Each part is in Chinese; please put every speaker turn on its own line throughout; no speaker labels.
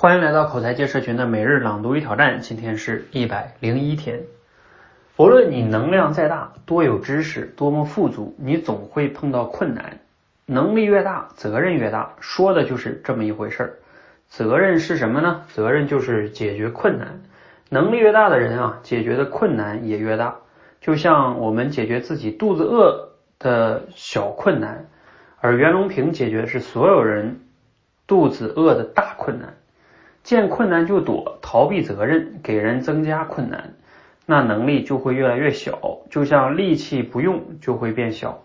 欢迎来到口才界社群的每日朗读与挑战，今天是一百零一天。无论你能量再大，多有知识，多么富足，你总会碰到困难。能力越大，责任越大，说的就是这么一回事儿。责任是什么呢？责任就是解决困难。能力越大的人啊，解决的困难也越大。就像我们解决自己肚子饿的小困难，而袁隆平解决是所有人肚子饿的大困难。见困难就躲，逃避责任，给人增加困难，那能力就会越来越小。就像力气不用就会变小，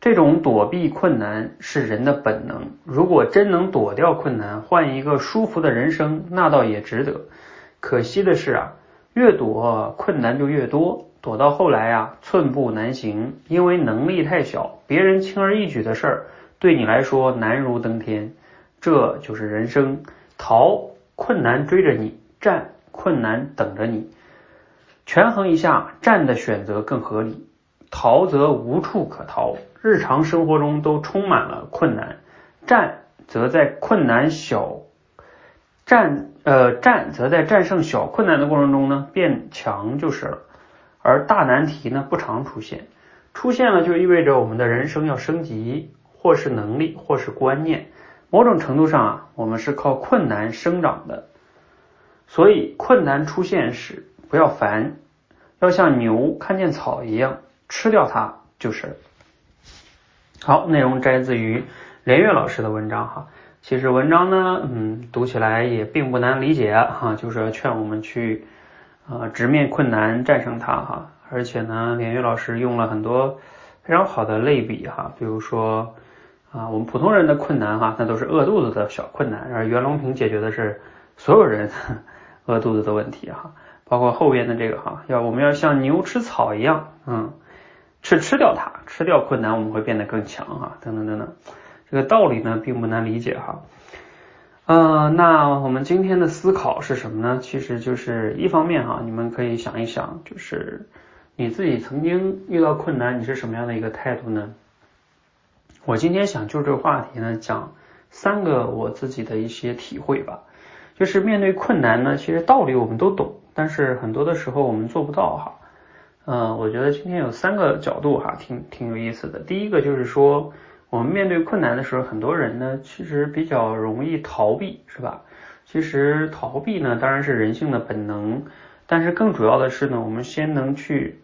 这种躲避困难是人的本能。如果真能躲掉困难，换一个舒服的人生，那倒也值得。可惜的是啊，越躲困难就越多，躲到后来啊，寸步难行。因为能力太小，别人轻而易举的事儿，对你来说难如登天。这就是人生，逃。困难追着你，战困难等着你，权衡一下，战的选择更合理，逃则无处可逃。日常生活中都充满了困难，战则在困难小战呃战则在战胜小困难的过程中呢变强就是了。而大难题呢不常出现，出现了就意味着我们的人生要升级，或是能力，或是观念。某种程度上啊，我们是靠困难生长的，所以困难出现时不要烦，要像牛看见草一样吃掉它就是。好，内容摘自于连岳老师的文章哈。其实文章呢，嗯，读起来也并不难理解哈，就是劝我们去啊直面困难，战胜它哈。而且呢，连岳老师用了很多非常好的类比哈，比如说。啊，我们普通人的困难哈，那都是饿肚子的小困难，而袁隆平解决的是所有人 饿肚子的问题哈，包括后边的这个哈，要我们要像牛吃草一样，嗯，吃吃掉它，吃掉困难，我们会变得更强哈，等等等等，这个道理呢并不难理解哈，呃，那我们今天的思考是什么呢？其实就是一方面哈，你们可以想一想，就是你自己曾经遇到困难，你是什么样的一个态度呢？我今天想就这个话题呢，讲三个我自己的一些体会吧。就是面对困难呢，其实道理我们都懂，但是很多的时候我们做不到哈。嗯，我觉得今天有三个角度哈，挺挺有意思的。第一个就是说，我们面对困难的时候，很多人呢其实比较容易逃避，是吧？其实逃避呢当然是人性的本能，但是更主要的是呢，我们先能去。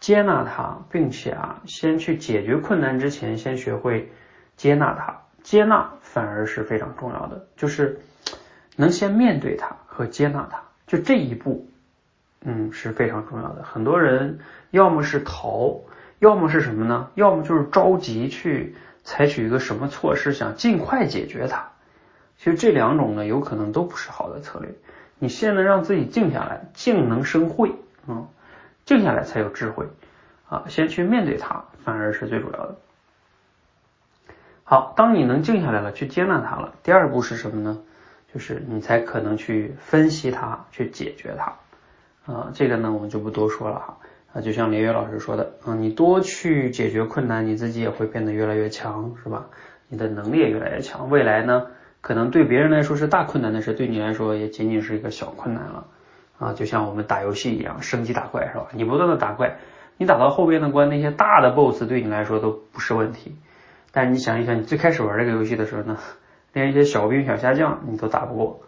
接纳它，并且啊，先去解决困难之前，先学会接纳它。接纳反而是非常重要的，就是能先面对它和接纳它，就这一步，嗯，是非常重要的。很多人要么是逃，要么是什么呢？要么就是着急去采取一个什么措施，想尽快解决它。其实这两种呢，有可能都不是好的策略。你先能让自己静下来，静能生慧，嗯。静下来才有智慧啊！先去面对它，反而是最主要的。好，当你能静下来了，去接纳它了，第二步是什么呢？就是你才可能去分析它，去解决它啊。这个呢，我们就不多说了哈啊。就像连岳老师说的啊，你多去解决困难，你自己也会变得越来越强，是吧？你的能力也越来越强。未来呢，可能对别人来说是大困难的事，对你来说也仅仅是一个小困难了。啊，就像我们打游戏一样，升级打怪是吧？你不断的打怪，你打到后边的关，那些大的 BOSS 对你来说都不是问题。但是你想一想，你最开始玩这个游戏的时候呢，连一些小兵小虾将你都打不过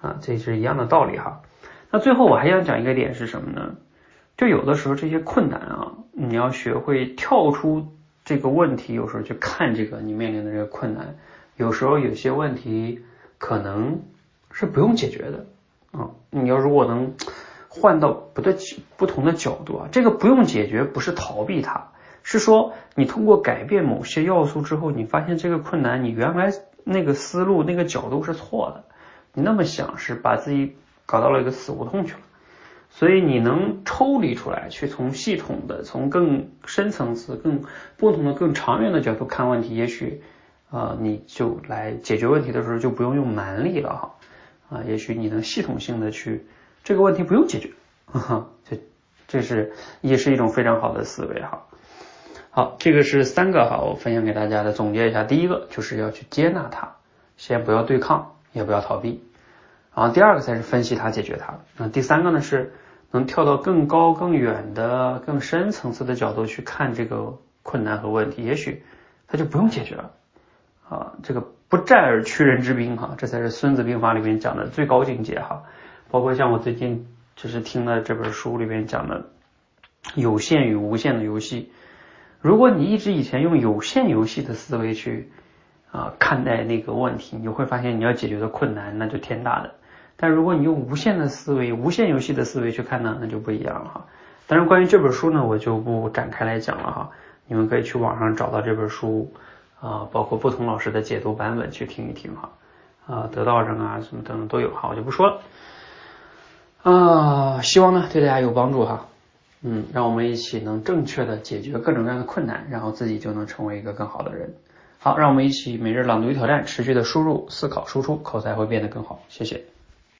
啊，这是一样的道理哈。那最后我还想讲一个点是什么呢？就有的时候这些困难啊，你要学会跳出这个问题，有时候去看这个你面临的这个困难，有时候有些问题可能是不用解决的。啊，你要如果能换到不对不同的角度啊，这个不用解决，不是逃避它，是说你通过改变某些要素之后，你发现这个困难，你原来那个思路那个角度是错的，你那么想是把自己搞到了一个死胡同去了，所以你能抽离出来，去从系统的、从更深层次、更不同的、更长远的角度看问题，也许啊，你就来解决问题的时候就不用用蛮力了哈。啊，也许你能系统性的去这个问题不用解决，这这是也是一种非常好的思维哈。好，这个是三个哈，我分享给大家的总结一下。第一个就是要去接纳它，先不要对抗，也不要逃避。然后第二个才是分析它、解决它。那第三个呢是能跳到更高、更远的、更深层次的角度去看这个困难和问题，也许它就不用解决了啊。这个不战而屈人之兵哈，这才是孙子兵法里面讲的最高境界哈。包括像我最近就是听了这本书里面讲的有限与无限的游戏。如果你一直以前用有限游戏的思维去啊看待那个问题，你会发现你要解决的困难那就天大的。但如果你用无限的思维、无限游戏的思维去看呢，那就不一样了哈。当然，关于这本书呢，我就不展开来讲了哈。你们可以去网上找到这本书啊，包括不同老师的解读版本去听一听哈。啊，得道上啊什么等等都有哈，我就不说了。啊，希望呢对大家有帮助哈。嗯，让我们一起能正确的解决各种各样的困难，然后自己就能成为一个更好的人。好，让我们一起每日朗读与挑战，持续的输入、思考、输出，口才会变得更好。谢谢。